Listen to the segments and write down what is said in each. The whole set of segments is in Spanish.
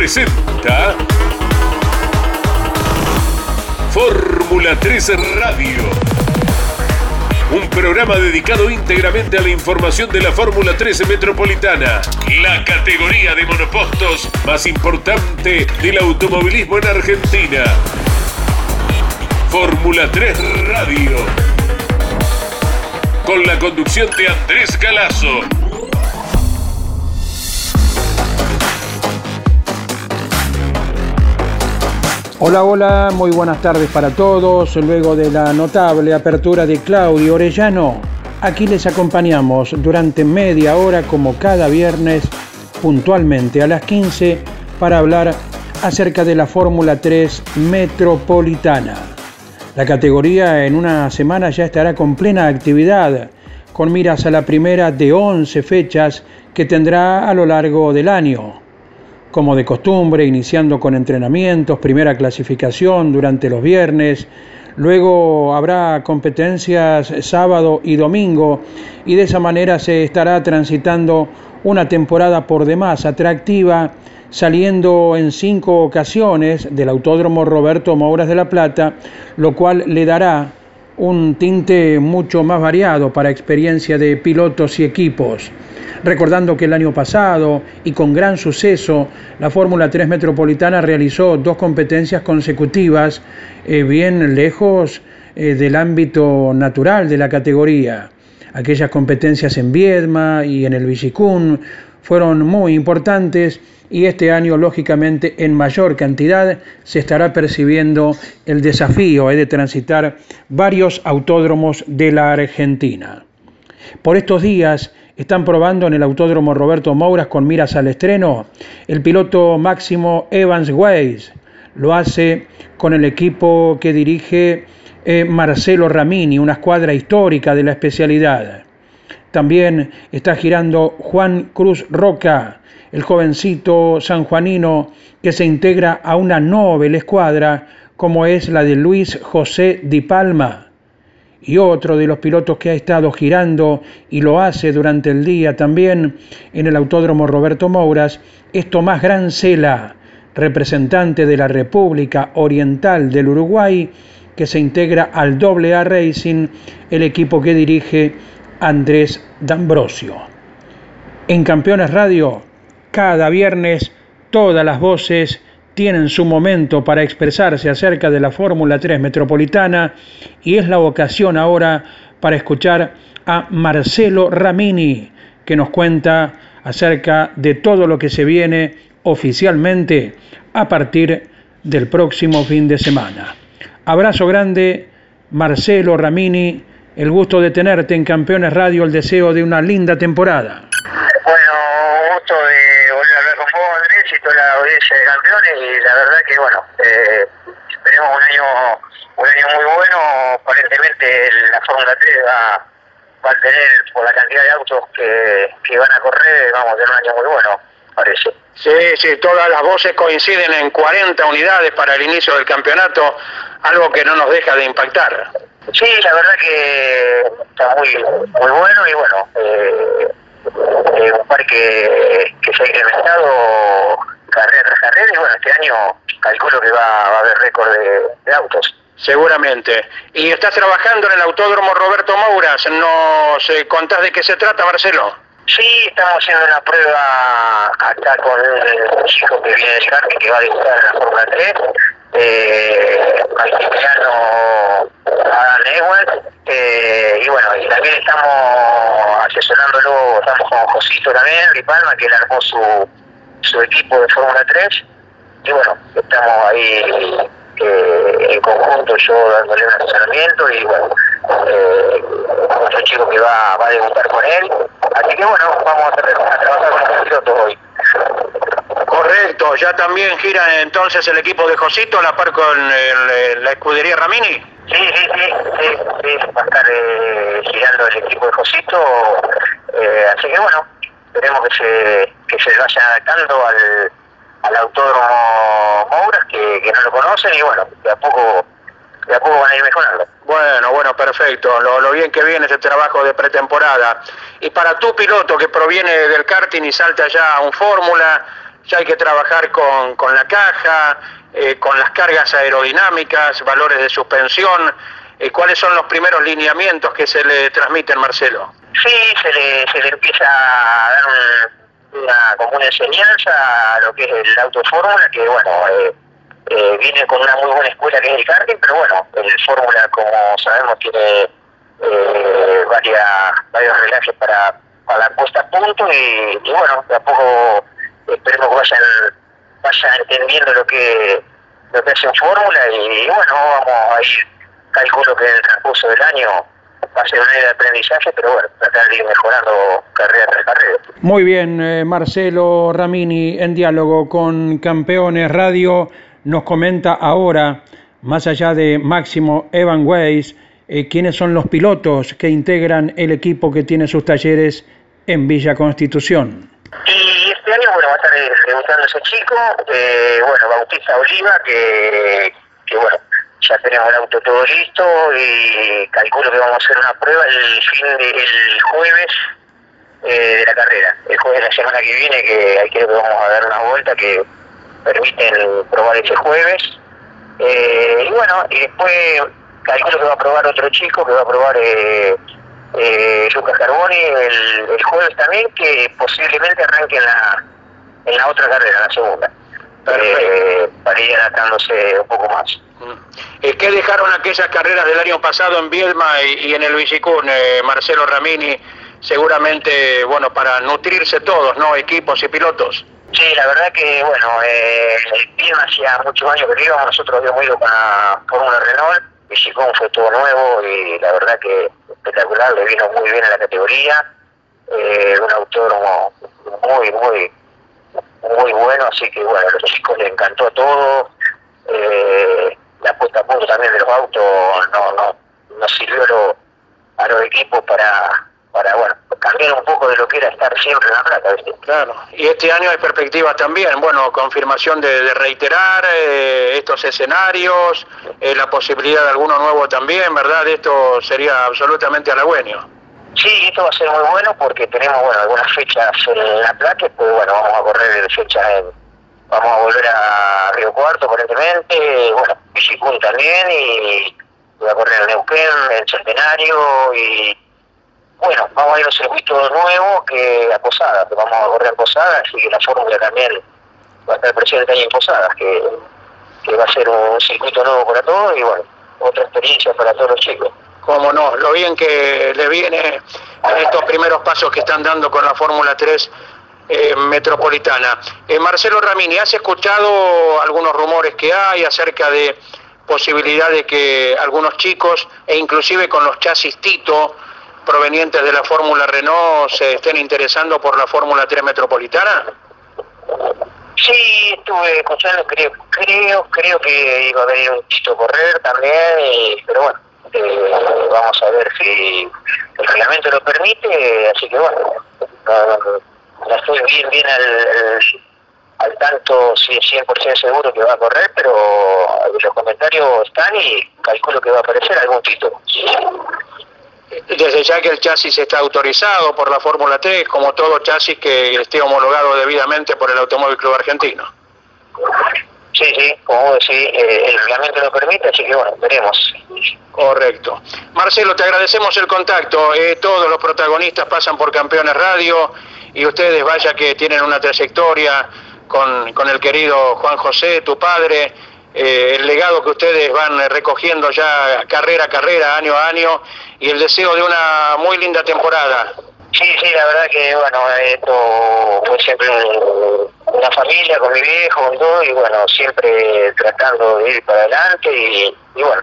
presenta Fórmula 3 Radio. Un programa dedicado íntegramente a la información de la Fórmula 13 Metropolitana, la categoría de monopostos más importante del automovilismo en Argentina. Fórmula 3 Radio. Con la conducción de Andrés Galazo. Hola, hola, muy buenas tardes para todos. Luego de la notable apertura de Claudio Orellano, aquí les acompañamos durante media hora como cada viernes puntualmente a las 15 para hablar acerca de la Fórmula 3 Metropolitana. La categoría en una semana ya estará con plena actividad, con miras a la primera de 11 fechas que tendrá a lo largo del año como de costumbre, iniciando con entrenamientos, primera clasificación durante los viernes, luego habrá competencias sábado y domingo y de esa manera se estará transitando una temporada por demás atractiva, saliendo en cinco ocasiones del Autódromo Roberto Mouras de la Plata, lo cual le dará un tinte mucho más variado para experiencia de pilotos y equipos recordando que el año pasado y con gran suceso la Fórmula 3 Metropolitana realizó dos competencias consecutivas eh, bien lejos eh, del ámbito natural de la categoría. Aquellas competencias en Viedma y en el Villicún fueron muy importantes y este año, lógicamente, en mayor cantidad se estará percibiendo el desafío eh, de transitar varios autódromos de la Argentina. Por estos días, están probando en el Autódromo Roberto Mouras con miras al estreno el piloto máximo Evans Weiss. Lo hace con el equipo que dirige eh, Marcelo Ramini, una escuadra histórica de la especialidad. También está girando Juan Cruz Roca, el jovencito sanjuanino que se integra a una noble escuadra como es la de Luis José Di Palma y otro de los pilotos que ha estado girando y lo hace durante el día también en el Autódromo Roberto Mouras es Tomás Grancela, representante de la República Oriental del Uruguay, que se integra al AA Racing, el equipo que dirige Andrés D'Ambrosio. En Campeones Radio, cada viernes, todas las voces tienen su momento para expresarse acerca de la Fórmula 3 Metropolitana y es la ocasión ahora para escuchar a Marcelo Ramini, que nos cuenta acerca de todo lo que se viene oficialmente a partir del próximo fin de semana. Abrazo grande, Marcelo Ramini, el gusto de tenerte en Campeones Radio, el deseo de una linda temporada. Bueno, gusto de volver a hablar con la audiencia de campeones, y la verdad que, bueno, eh, tenemos un año un año muy bueno, aparentemente la Fórmula 3 va, va, a tener, por la cantidad de autos que, que van a correr, vamos a tener un año muy bueno, parece. Sí, sí, todas las voces coinciden en 40 unidades para el inicio del campeonato, algo que no nos deja de impactar. Sí, la verdad que está muy, muy bueno y bueno, eh, eh, un parque que se ha incrementado carrera tras carrera y bueno, este año calculo que va, a haber récord de, autos. Seguramente. ¿Y estás trabajando en el Autódromo Roberto Mouras? ¿Nos eh, contás de qué se trata, Marcelo? Sí, estamos haciendo una prueba acá con un chico que viene de Sharky que va a en la Fórmula 3, eh, Adam Ewell, eh, y bueno, y también estamos asesorándolo, estamos con Josito también, Ripalma, que él armó su, su equipo de Fórmula 3, y bueno, estamos ahí eh, en conjunto yo dándole un asesoramiento y bueno, eh, otro chico que va, va a debutar con él, así que bueno, vamos a, trabajar con los pilotos hoy. Correcto, ya también gira entonces el equipo de Josito a la par con la escudería Ramini. Sí, sí, sí, sí, sí, va a estar eh, girando el equipo de Josito, eh, así que bueno, esperemos que se, que se vayan adaptando al, al autódromo Mouras, que, que no lo conocen, y bueno, de a poco de a poco van a ir mejorando. Bueno, bueno, perfecto. Lo, lo, bien que viene ese trabajo de pretemporada. Y para tu piloto que proviene del karting y salta ya a un Fórmula, ya hay que trabajar con, con la caja, eh, con las cargas aerodinámicas, valores de suspensión. Eh, ¿Cuáles son los primeros lineamientos que se le transmiten, Marcelo? Sí, se le, se le empieza a dar una, como una enseñanza a lo que es el auto fórmula, que bueno, eh, eh, viene con una muy buena escuela que es el karting, pero bueno, el fórmula, como sabemos, tiene varias, varios relajes para, para la puesta a punto y, y bueno, de a poco esperemos que vayan, vayan entendiendo lo que, lo que hace en fórmula y, bueno, vamos a ir, calculo que en el transcurso del año va a ser un año de aprendizaje, pero bueno, tratar de ir mejorando carrera tras carrera. Muy bien, eh, Marcelo Ramini, en diálogo con Campeones Radio, nos comenta ahora, más allá de Máximo Evan Weiss, eh, quiénes son los pilotos que integran el equipo que tiene sus talleres en Villa Constitución. Y este año, bueno, va a estar eh, debutando ese chico, eh, bueno, Bautista Oliva, que, que bueno, ya tenemos el auto todo listo y calculo que vamos a hacer una prueba el fin del jueves eh, de la carrera. El jueves de la semana que viene, que ahí que vamos a dar una vuelta que permiten probar ese jueves. Eh, y bueno, y después calculo que va a probar otro chico, que va a probar eh, eh, Lucas Carboni el, el jueves también, que posiblemente arranque en la, en la otra carrera, en la segunda. Eh, para ir adaptándose un poco más. Eh, ¿Qué dejaron aquellas carreras del año pasado en Viedma y, y en el Villicún, eh, Marcelo Ramini? Seguramente, bueno, para nutrirse todos, ¿no? Equipos y pilotos. Sí, la verdad que, bueno, eh, el hacía muchos años que íbamos, nosotros habíamos ido con la Fórmula Renault, Villicún fue todo nuevo y la verdad que espectacular, le vino muy bien a la categoría, eh, un autódromo muy, muy, muy bueno, así que bueno, a los chicos les encantó todo, eh, la puesta a punto también de los autos no, no, no sirvió a los equipos para, para, bueno, cambiar un poco de lo que era estar siempre en la plata, ¿viste? Claro. Y este año hay perspectivas también, bueno, confirmación de, de reiterar eh, estos escenarios, eh, la posibilidad de alguno nuevo también, ¿verdad? Esto sería absolutamente halagüeño. Sí, esto va a ser muy bueno porque tenemos bueno algunas fechas en La Plata, pues bueno, vamos a correr fechas en, vamos a volver a Río Cuarto aparentemente, bueno, Villicún también y voy a correr en Neuquén, en Centenario y bueno, vamos a ir a un circuito nuevo que a Posadas, que vamos a correr en Posadas, así que la fórmula también va a estar presente ahí en Posadas, que, que va a ser un circuito nuevo para todos y bueno, otra experiencia para todos los chicos. Cómo no, lo bien que le viene en estos primeros pasos que están dando con la Fórmula 3 eh, metropolitana. Eh, Marcelo Ramini, ¿has escuchado algunos rumores que hay acerca de posibilidad de que algunos chicos, e inclusive con los chasis Tito, provenientes de la Fórmula Renault, se estén interesando por la Fórmula 3 metropolitana? Sí, estuve escuchando, creo, creo, creo que iba a venir un Tito Correr también, pero bueno, eh, vamos a ver si el reglamento lo permite, así que bueno, no, estoy bien, bien al, tanto, es 100% seguro que va a correr, pero los comentarios están y calculo que va a aparecer algún Tito. Desde ya que el chasis está autorizado por la Fórmula 3, como todo chasis que esté homologado debidamente por el Automóvil Club Argentino. Sí, sí, como decís, eh, el reglamento lo permite, así que bueno, veremos. Correcto. Marcelo, te agradecemos el contacto. Eh, todos los protagonistas pasan por Campeones Radio y ustedes, vaya que tienen una trayectoria con, con el querido Juan José, tu padre, eh, el legado que ustedes van eh, recogiendo ya carrera a carrera, año a año, y el deseo de una muy linda temporada. Sí, sí, la verdad que, bueno, esto fue siempre un- una familia con mi viejo, con todo, y bueno, siempre tratando de ir para adelante y, y bueno,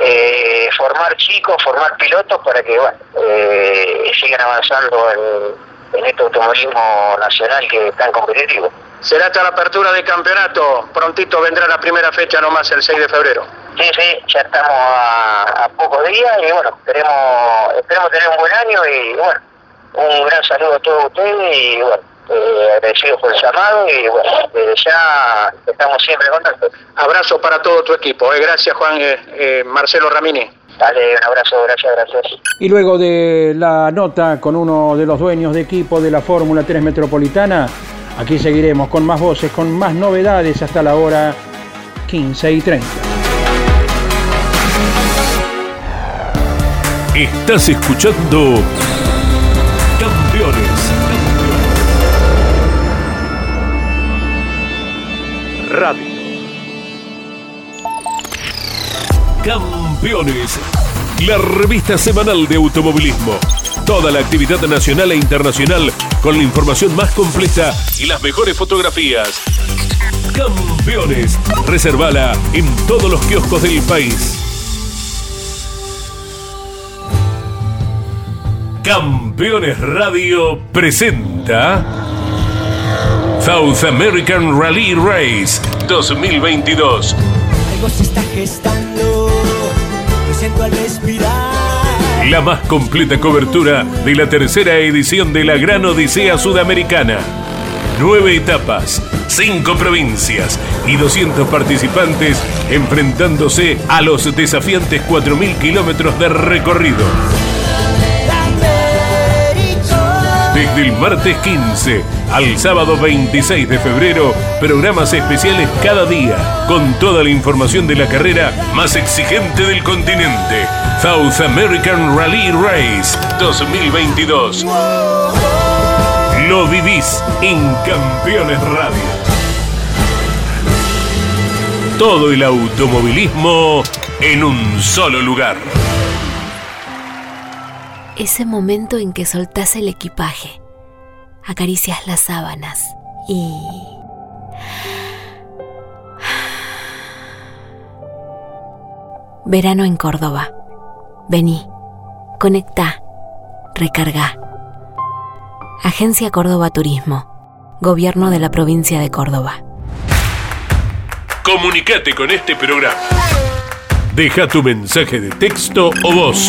eh, formar chicos, formar pilotos para que, bueno, eh, sigan avanzando en, en este automovilismo nacional que es tan competitivo. Será hasta la apertura del campeonato. Prontito vendrá la primera fecha nomás el 6 de febrero. Sí, sí, ya estamos a, a pocos días y bueno, esperemos, esperemos tener un buen año y bueno, un gran saludo a todos ustedes y bueno, eh, agradecidos por el llamado y bueno, desde ya estamos siempre en contacto. Abrazo para todo tu equipo. eh. Gracias, Juan eh, eh, Marcelo Ramini. Dale, un abrazo, gracias, gracias. Y luego de la nota con uno de los dueños de equipo de la Fórmula 3 Metropolitana, Aquí seguiremos con más voces, con más novedades hasta la hora 15 y 30. Estás escuchando Campeones. Radio. Campeones. La revista semanal de automovilismo. Toda la actividad nacional e internacional con la información más completa y las mejores fotografías. Campeones. Reservala en todos los kioscos del país. Campeones Radio presenta South American Rally Race 2022. Algo está gestando, La más completa cobertura de la tercera edición de la Gran Odisea Sudamericana. Nueve etapas, cinco provincias y 200 participantes enfrentándose a los desafiantes 4.000 kilómetros de recorrido. Desde el martes 15 al sábado 26 de febrero, programas especiales cada día, con toda la información de la carrera más exigente del continente. South American Rally Race 2022. Lo vivís en Campeones Radio. Todo el automovilismo en un solo lugar. Ese momento en que soltás el equipaje, acaricias las sábanas y... Verano en Córdoba. Vení, conecta, recarga. Agencia Córdoba Turismo. Gobierno de la provincia de Córdoba. Comunicate con este programa. Deja tu mensaje de texto o voz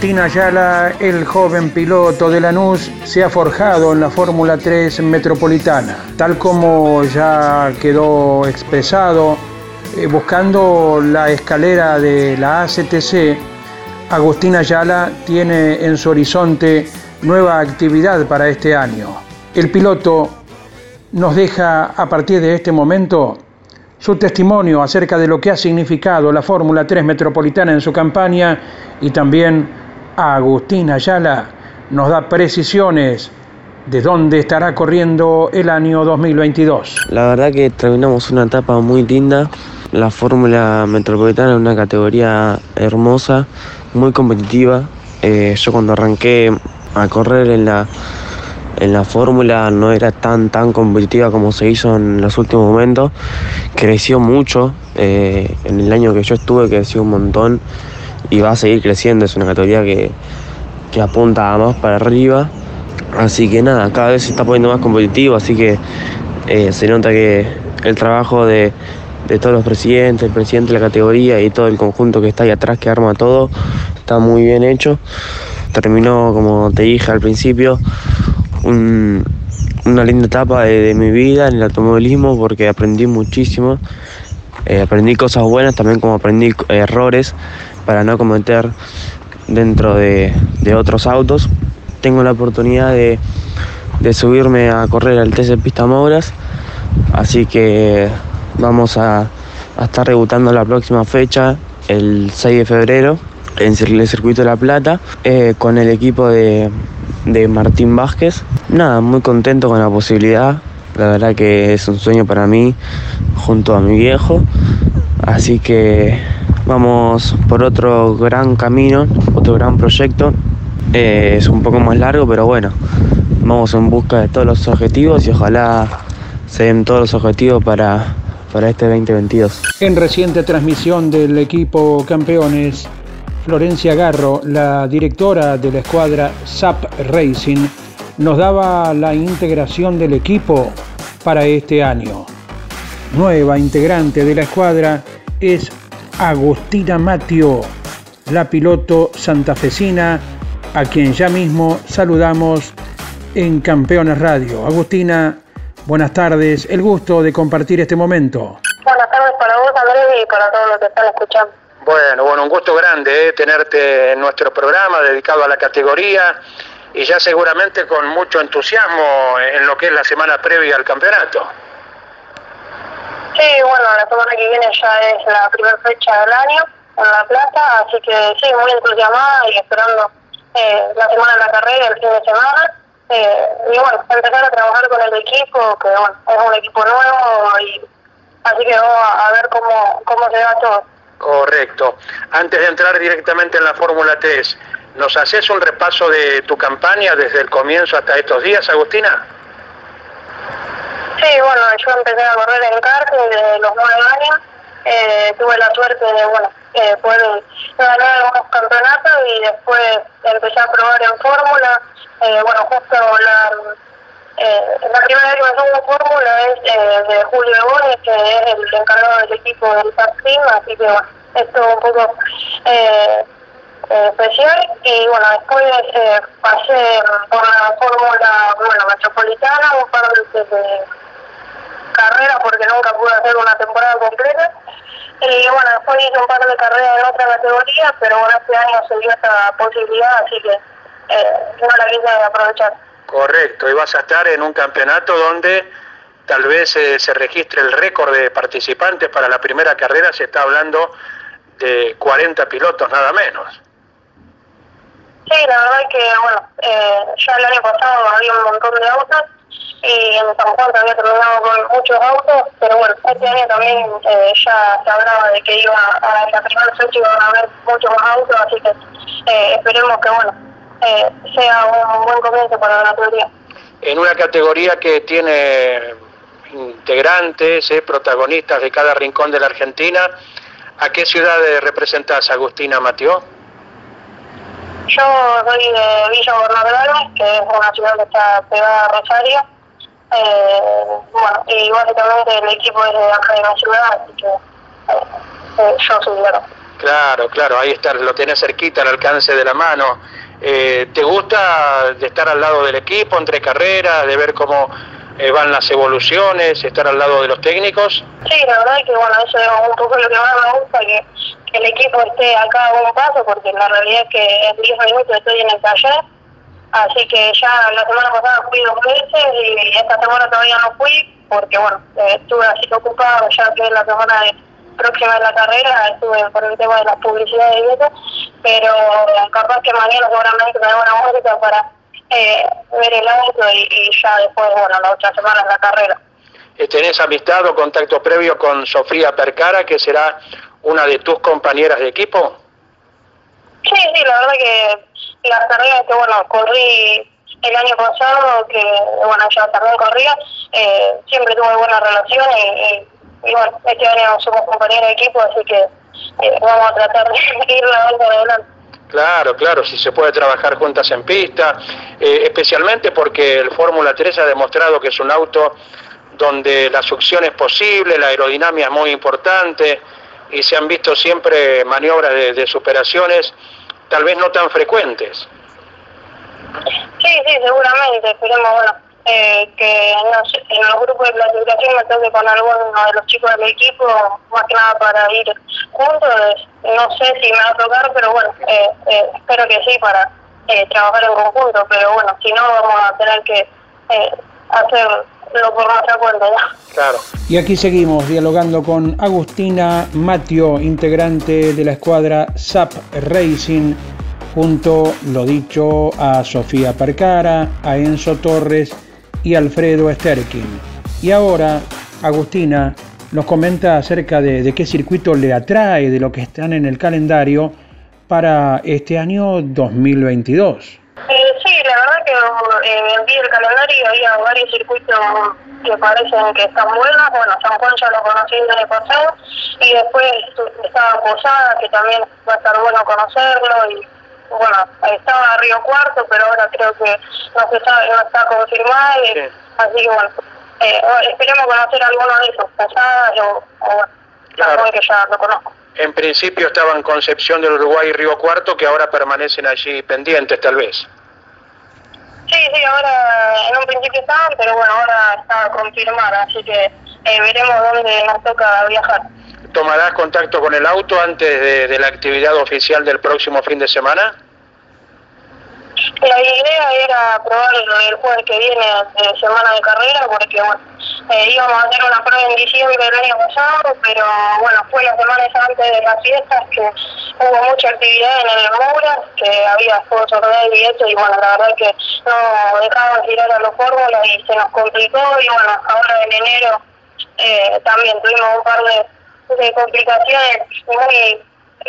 Agustín Ayala, el joven piloto de Lanús, se ha forjado en la Fórmula 3 Metropolitana, tal como ya quedó expresado, eh, buscando la escalera de la ACTC, Agustín Ayala tiene en su horizonte nueva actividad para este año. El piloto nos deja a partir de este momento su testimonio acerca de lo que ha significado la Fórmula 3 Metropolitana en su campaña y también Agustín Ayala nos da precisiones de dónde estará corriendo el año 2022. La verdad que terminamos una etapa muy linda. La Fórmula Metropolitana es una categoría hermosa, muy competitiva. Eh, yo cuando arranqué a correr en la, en la Fórmula no era tan tan competitiva como se hizo en los últimos momentos. Creció mucho. eh, en el año que yo estuve creció un montón y va a seguir creciendo. Es una categoría que, que apunta más para arriba. Así que nada, cada vez se está poniendo más competitivo, así que eh, se nota que el trabajo de, de todos los presidentes, el presidente de la categoría y todo el conjunto que está ahí atrás que arma todo, está muy bien hecho. Terminó, como te dije al principio, un- una linda etapa de, de mi vida en el automovilismo porque aprendí muchísimo. Eh, aprendí cosas buenas, también como aprendí eh, errores para no cometer dentro de, otros autos. Tengo la oportunidad de, subirme a correr al TC Pista Mouras, así que vamos a, estar debutando la próxima fecha, el 6 de febrero, en el Circuito de La Plata, eh, con el equipo de, de Martín Vázquez. Nada, muy contento con la posibilidad, la verdad que es un sueño para mí junto a mi viejo, así que vamos por otro gran camino, otro gran proyecto. Eh, es un poco más largo, pero bueno, vamos en busca de todos los objetivos y ojalá se den todos los objetivos para, para este 2022. En reciente transmisión del equipo campeones, Florencia Garro, la directora de la escuadra SAP Racing, nos daba la integración del equipo para este año. Nueva integrante de la escuadra es Agustina Matio, la piloto santafesina, a quien ya mismo saludamos en Campeones Radio. Agustina, buenas tardes, el gusto de compartir este momento. Buenas tardes para vos, Andrés, y para todos los que están escuchando. Bueno, bueno, un gusto grande eh, tenerte en nuestro programa dedicado a la categoría y ya seguramente con mucho entusiasmo en lo que es la semana previa al campeonato. Sí, bueno, la semana que viene ya es la primera fecha del año en La Plata, así que sí, muy entusiasmada y esperando eh, la semana de la carrera, el fin de semana. Eh, y bueno, empezar a trabajar con el equipo, que bueno, es un equipo nuevo, y así que vamos a ver cómo, cómo se va todo. Correcto. Antes de entrar directamente en la Fórmula 3, ¿nos haces un repaso de tu campaña desde el comienzo hasta estos días, Agustina? Sí, bueno, yo empecé a correr en karting desde los nueve años. Eh, tuve la suerte de, bueno, eh, poder ganar algunos campeonatos y después empecé a probar en fórmula. Eh, bueno, justo la, eh, la primera vez que me en fórmula es eh, de Julio Bones, que es el encargado del equipo del Team, así que bueno, esto un poco eh, especial. Y bueno, después eh, pasé por la fórmula bueno, metropolitana, un par de, de carreras porque nunca pude hacer una temporada completa. Y bueno, después hice un par de carreras en otra categoría, pero bueno, este año se dio esta posibilidad, así que eh, no la quise aprovechar. Correcto, y vas a estar en un campeonato donde tal vez eh, se registre el récord de participantes para la primera carrera, se está hablando de 40 pilotos nada menos. Sí, la verdad es que, bueno, eh, ya el año pasado había un montón de autos y en San Juan había terminado con muchos autos, pero bueno, este año también eh, ya se hablaba de que iba a la primera fecha iban a haber muchos más autos, así que eh, esperemos que, bueno, eh, sea un buen comienzo para la teoría. En una categoría que tiene integrantes, eh, protagonistas de cada rincón de la Argentina, ¿a qué ciudades representas, Agustina Mateo? Yo soy de Villa Bernal que es una ciudad que está pegada a Rosario. Eh, bueno, y básicamente el equipo es de acá de la ciudad, así que eh, eh, yo soy acá. Claro, claro, ahí está, lo tenés cerquita, al alcance de la mano. Eh, ¿Te gusta de estar al lado del equipo entre carreras, de ver cómo eh, van las evoluciones, estar al lado de los técnicos? Sí, la verdad es que bueno, eso es un poco lo que más me gusta, que, el equipo esté acá a un paso, porque la realidad es que en 10 minutos estoy en el taller, así que ya la semana pasada fui dos veces y esta semana todavía no fui, porque bueno, eh, estuve así ocupado, ya que la semana de, próxima de la carrera, estuve por el tema de las publicidades y eso, pero capaz que mañana seguramente me da una música para eh, ver el auto y, y ya después, bueno, la otra semana es la carrera. Eh, ¿Tenés amistad o contacto previo con Sofía Percara, que será una de tus compañeras de equipo? Sí, sí, la verdad que las carreras que, bueno, corrí el año pasado, que, bueno, ya también corría, eh, siempre tuve buena relación y, y, y, bueno, este año somos compañeros de equipo, así que eh, vamos a tratar de ir la vuelta adelante. Claro, claro, si se puede trabajar juntas en pista, eh, especialmente porque el Fórmula 3 ha demostrado que es un auto donde la succión es posible, la aerodinámica es muy importante y se han visto siempre maniobras de, de superaciones, tal vez no tan frecuentes. Sí, sí, seguramente, esperemos, bueno, eh, que no sé, en los grupos de clasificación me toque con alguno de los chicos del equipo, más que nada para ir juntos, no sé si me va a tocar, pero bueno, eh, eh, espero que sí para eh, trabajar en conjunto, pero bueno, si no vamos a tener que eh, hacerlo por nuestra cuenta ya. Claro. Y aquí seguimos dialogando con Agustina Matio, integrante de la escuadra SAP Racing, junto, lo dicho, a Sofía Percara, a Enzo Torres y Alfredo Sterkin. Y ahora, Agustina nos comenta acerca de, de qué circuito le atrae, de lo que están en el calendario para este año 2022. Eh, sí, la verdad que eh, vi el calendario y había varios circuitos que parecen que están buenos. Bueno, San Juan ya lo conocí el año pasado y después estaba Posada, que también va a estar bueno conocerlo bueno, estaba Río Cuarto, pero ahora creo que no se sabe, no está confirmado, y, así que bueno, eh, esperemos conocer alguno de esos, Posadas o, o Claro. que ya lo conozco. En principio estaba en Concepción del Uruguay y Río Cuarto, que ahora permanecen allí pendientes tal vez. Sí, sí, ahora en un principio estaban, pero bueno, ahora está confirmada, así que eh, veremos dónde nos toca viajar. ¿Tomarás contacto con el auto antes de, la actividad oficial del próximo fin de semana? La idea era probar el jueves que viene de semana de carrera, porque bueno, eh, íbamos a hacer una prueba en diciembre del año pasado, pero bueno, fue las semanas antes de las fiestas que hubo mucha actividad en el Moura, que había juegos sorteos y eso, y bueno, la verdad que no dejaban girar a los fórmulas y se nos complicó, y bueno, ahora en enero eh, también tuvimos un par de, de complicaciones muy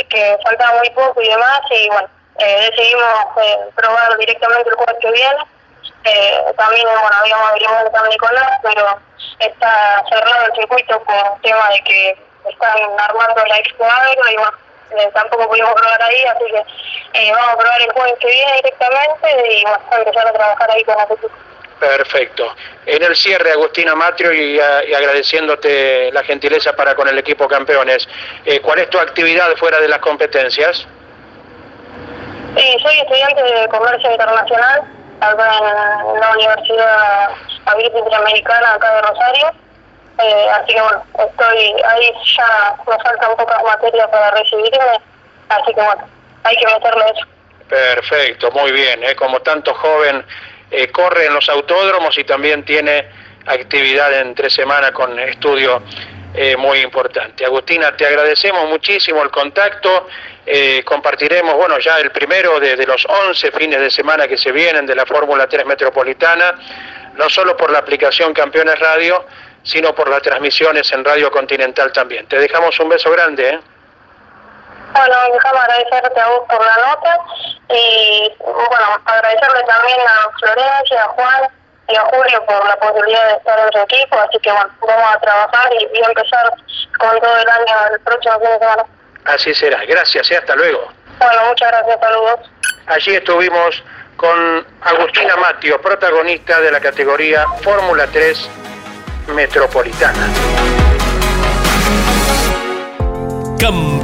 que faltaba muy poco y demás, y bueno, eh, decidimos eh, probar directamente el jueves que viene. Eh, también bueno, habíamos averiguado con Nicolás, pero está cerrado el circuito por tema de que están armando la Expo Agro y bueno, eh, tampoco pudimos probar ahí, así que vamos a probar el jueves que viene directamente y bueno, a empezar a trabajar ahí con equipo. Perfecto. En el cierre, Agustina Matrio, y, a- y agradeciéndote la gentileza para con el equipo campeones, eh, ¿cuál es tu actividad fuera de las competencias? Sí, soy estudiante de Comercio Internacional acá en la Universidad Agrícola Interamericana acá de Rosario. Eh, así que bueno, estoy ahí ya me faltan pocas materias para recibirme, así que bueno, hay que meterle eso. Perfecto, muy bien. ¿eh? Como tanto joven, eh, corre en los autódromos y también tiene actividad entre semana con estudio eh, muy importante. Agustina, te agradecemos muchísimo el contacto. Eh, compartiremos, bueno, ya el primero de, de los 11 fines de semana que se vienen de la Fórmula 3 Metropolitana, no solo por la aplicación Campeones Radio, sino por las transmisiones en Radio Continental también. Te dejamos un beso grande. ¿eh? Bueno, déjame agradecerte a vos por la nota y bueno, agradecerle también a Florencia, a Juan y a Julio por la posibilidad de estar en su equipo, así que bueno, vamos a trabajar y, y empezar con todo el año el próximo fin de semana. Así será. Gracias, ¿eh? hasta luego. Bueno, muchas gracias, saludos. Allí estuvimos con Agustina Matio, protagonista de la categoría Fórmula 3 Metropolitana.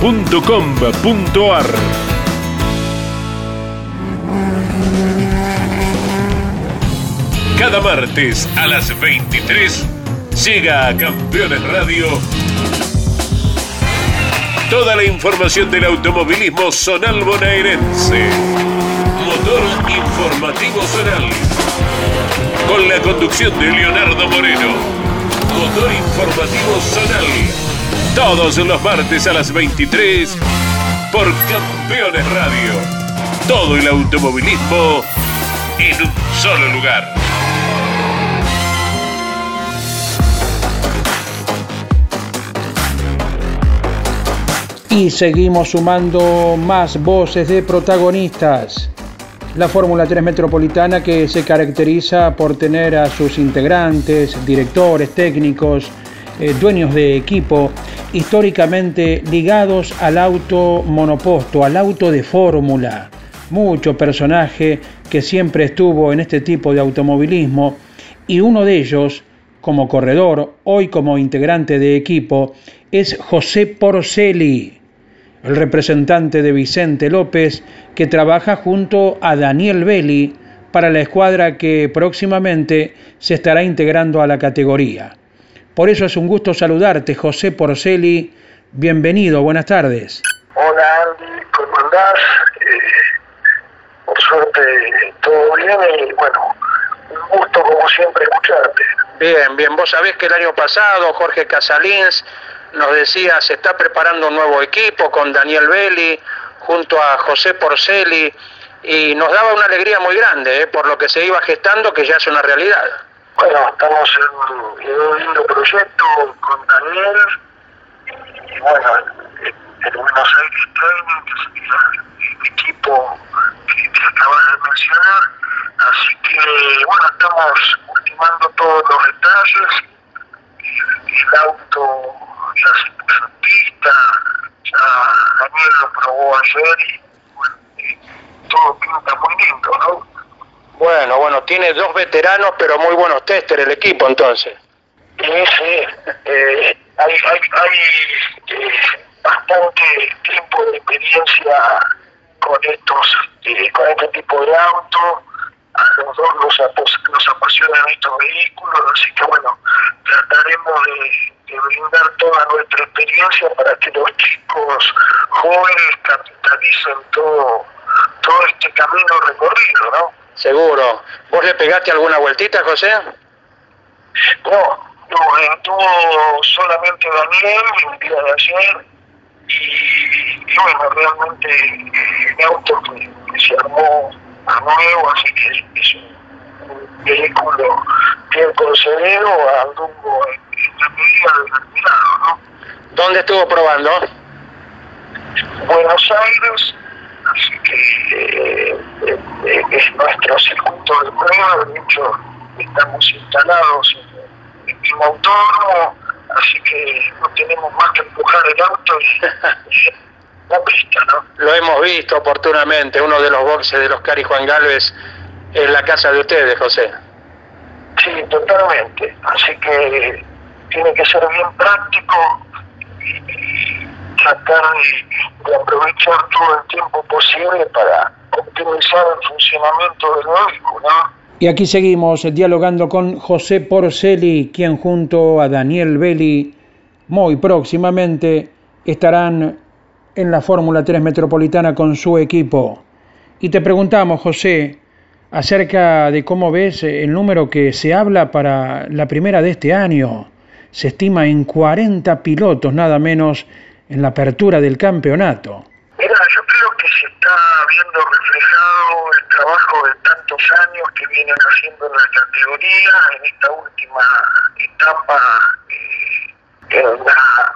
www.terrus.com.ar. Cada martes a las 23 llega a Campeones Radio toda la información del automovilismo zonal bonaerense. Motor informativo zonal. Con la conducción de Leonardo Moreno. Motor informativo zonal. Todos los martes a las 23 por Campeones Radio. Todo el automovilismo en un solo lugar. Y seguimos sumando más voces de protagonistas. La Fórmula 3 Metropolitana que se caracteriza por tener a sus integrantes, directores, técnicos, eh, dueños de equipo, históricamente ligados al auto monoposto, al auto de fórmula. Mucho personaje que siempre estuvo en este tipo de automovilismo y uno de ellos, como corredor, hoy como integrante de equipo, es José Porceli, el representante de Vicente López, que trabaja junto a Daniel Belli para la escuadra que próximamente se estará integrando a la categoría. Por eso es un gusto saludarte, José Porceli. Bienvenido, buenas tardes. Hola Andy, ¿cómo andás? Eh, por suerte todo bien y bueno, Un gusto, como siempre, escucharte. Bien, bien. Vos sabés que el año pasado Jorge Casalins nos decía, se está preparando un nuevo equipo con Daniel Belli, junto a José Porceli, y nos daba una alegría muy grande ¿eh? por lo que se iba gestando, que ya es una realidad. Bueno, estamos en, un lindo proyecto con Daniel, y bueno, el, Buenos Aires Training, que sería el equipo que te acabas de mencionar, así que bueno, estamos ultimando todos los detalles, el, auto ya se ya Daniel lo probó ayer y bueno, todo pinta muy lindo, ¿no? Bueno, bueno, tiene dos veteranos, pero muy buenos tester el equipo entonces. Sí, sí. Eh, hay hay, hay eh, bastante tiempo de experiencia con estos eh, con este tipo de auto. A los dos nos, apos- nos apasionan estos vehículos, así que bueno, trataremos de, de brindar toda nuestra experiencia para que los chicos jóvenes capitalicen todo, todo este camino recorrido, ¿no? Seguro. ¿Vos le pegaste alguna vueltita, José? No, no, eh, tuvo solamente Daniel el día de ayer y, y bueno, realmente eh, el auto que, que se armó a nuevo, así que es un, vehículo bien concedido al rumbo en, en la medida determinada, ¿no? ¿Dónde estuvo probando? Buenos Aires, que eh, eh, es nuestro circuito de prueba, de hecho estamos instalados en el mismo autódromo, así que no tenemos más que empujar el auto y la pista, ¿no? Lo hemos visto oportunamente, uno de los boxes de los Cari Juan Galvez en la casa de ustedes, José. Sí, totalmente, así que tiene que ser bien práctico y, y de, de aprovechar todo el tiempo posible para optimizar el funcionamiento del. Y aquí seguimos dialogando con José Porceli, quien junto a Daniel Belli muy próximamente estarán en la Fórmula 3 Metropolitana con su equipo. Y te preguntamos, José, acerca de cómo ves el número que se habla para la primera de este año. Se estima en 40 pilotos, nada menos, en la apertura del campeonato. Mira, yo creo que se está viendo reflejado el trabajo de tantos años que vienen haciendo en la categoría, en esta última etapa, eh, en, la,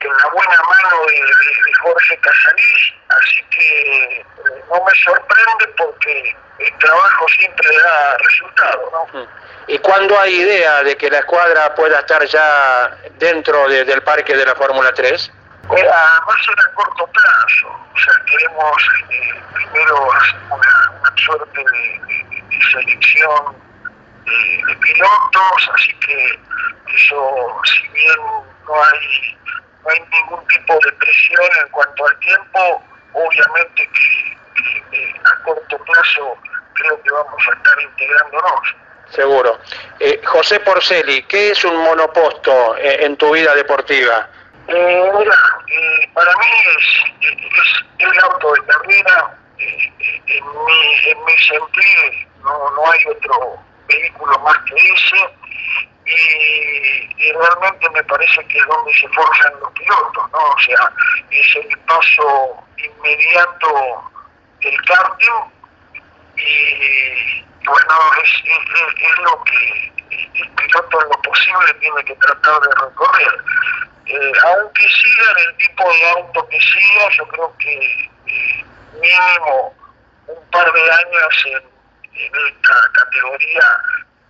en la buena mano de, de- de Jorge Casalís, así que eh, no me sorprende porque el trabajo siempre da resultado, ¿no? ¿Y cuándo hay idea de que la escuadra pueda estar ya dentro de- del parque de la Fórmula 3? Mira, va a corto plazo. O sea, queremos eh, primero hacer una, una suerte de, selección de, pilotos, así que eso, si bien no hay, no hay ningún tipo de presión en cuanto al tiempo, obviamente que, a corto plazo creo que vamos a estar integrándonos. Seguro. Eh, José Porceli, ¿qué es un monoposto eh, en tu vida deportiva? Eh, mira, eh, para mí es, es el auto de carrera, eh, eh, en, mi, en mi sentir no, no hay otro vehículo más que ese y, realmente me parece que es donde se forjan los pilotos, ¿no? O sea, es el paso inmediato del karting y bueno, es, es- es- es lo que el piloto en lo posible tiene que tratar de recorrer. Eh, aunque sigan el tipo de auto que siga, yo creo que eh, mínimo un par de años en, en esta categoría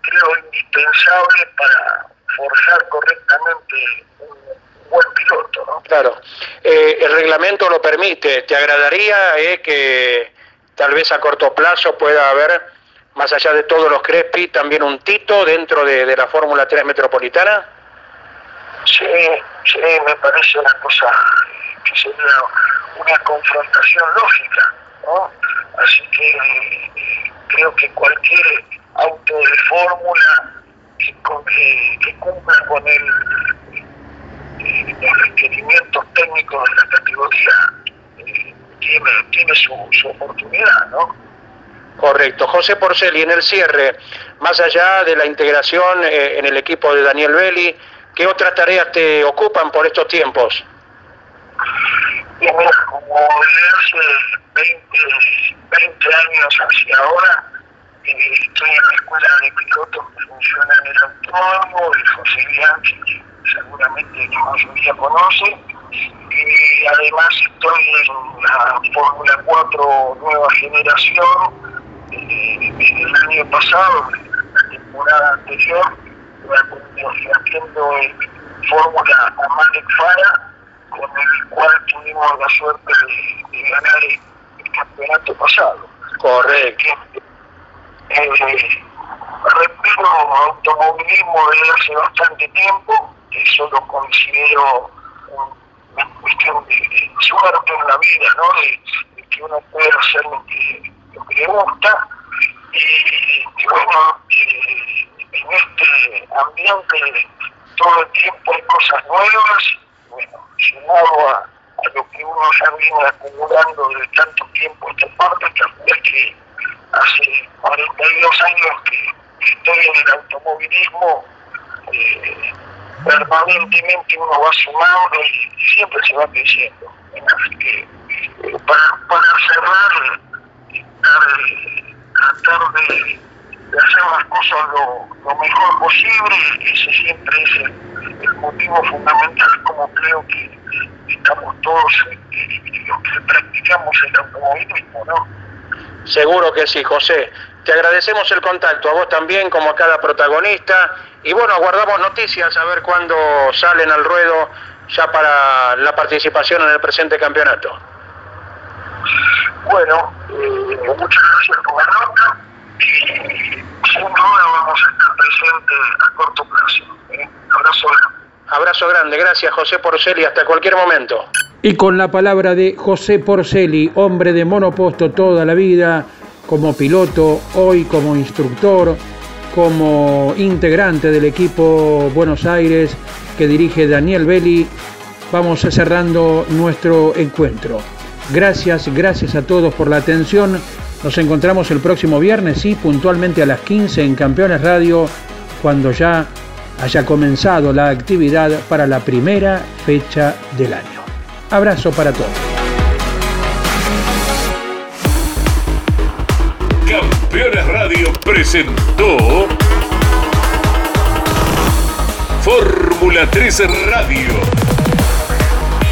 creo indispensable para forjar correctamente un buen piloto, ¿no? Claro. Eh, el reglamento lo permite. ¿Te agradaría eh, que tal vez a corto plazo pueda haber, más allá de todos los Crespi, también un Tito dentro de, la Fórmula 3 Metropolitana? Sí, sí, me parece una cosa que sería una confrontación lógica, ¿no? Así que creo que cualquier auto de fórmula que, cumpla con el, los requerimientos técnicos de la categoría eh, tiene, tiene su, su oportunidad, ¿no? Correcto. José Porceli, en el cierre, más allá de la integración eh, en el equipo de Daniel Belli, ¿qué otras tareas te ocupan por estos tiempos? Mira, como desde hace 20, 20 años hacia ahora, eh, estoy en la escuela de pilotos que funciona en el autónomo, de José Bianchi, seguramente la mayoría conoce, y además estoy en la Fórmula 4 nueva generación, eh, el año pasado, la temporada anterior, haciendo en Fórmula Amalek Fara, con el cual tuvimos la suerte de, de ganar el, el campeonato pasado. Correcto. Eh, repito automovilismo desde hace bastante tiempo, eso lo considero una cuestión de, suerte en la vida, ¿no? De, de que uno puede hacer lo que le gusta y, bueno, en este ambiente todo el tiempo hay cosas nuevas, bueno, sumado a, a lo que uno ya viene acumulando de tanto tiempo esta parte, que es que hace 42 años que estoy en el automovilismo, eh, permanentemente uno va sumando y siempre se va creciendo. Así que eh, para, para cerrar, tratar, de, hacer las cosas lo, mejor posible, ese siempre es el, motivo fundamental, como creo que estamos todos eh, los que practicamos el automovilismo, ¿no? Seguro que sí, José. Te agradecemos el contacto, a vos también, como a cada protagonista. Y bueno, aguardamos noticias a ver cuándo salen al ruedo ya para la participación en el presente campeonato. Bueno, eh, muchas gracias por la nota y sin duda vamos a estar presentes a corto plazo. ¿eh? Abrazo grande. Abrazo grande, gracias José Porceli, hasta cualquier momento. Y con la palabra de José Porceli, hombre de monoposto toda la vida, como piloto, hoy como instructor, como integrante del equipo Buenos Aires que dirige Daniel Belli, vamos cerrando nuestro encuentro. Gracias, gracias a todos por la atención. Nos encontramos el próximo viernes, sí, puntualmente a las 15 en Campeones Radio, cuando ya haya comenzado la actividad para la primera fecha del año. Abrazo para todos. Campeones Radio presentó Fórmula 13 Radio.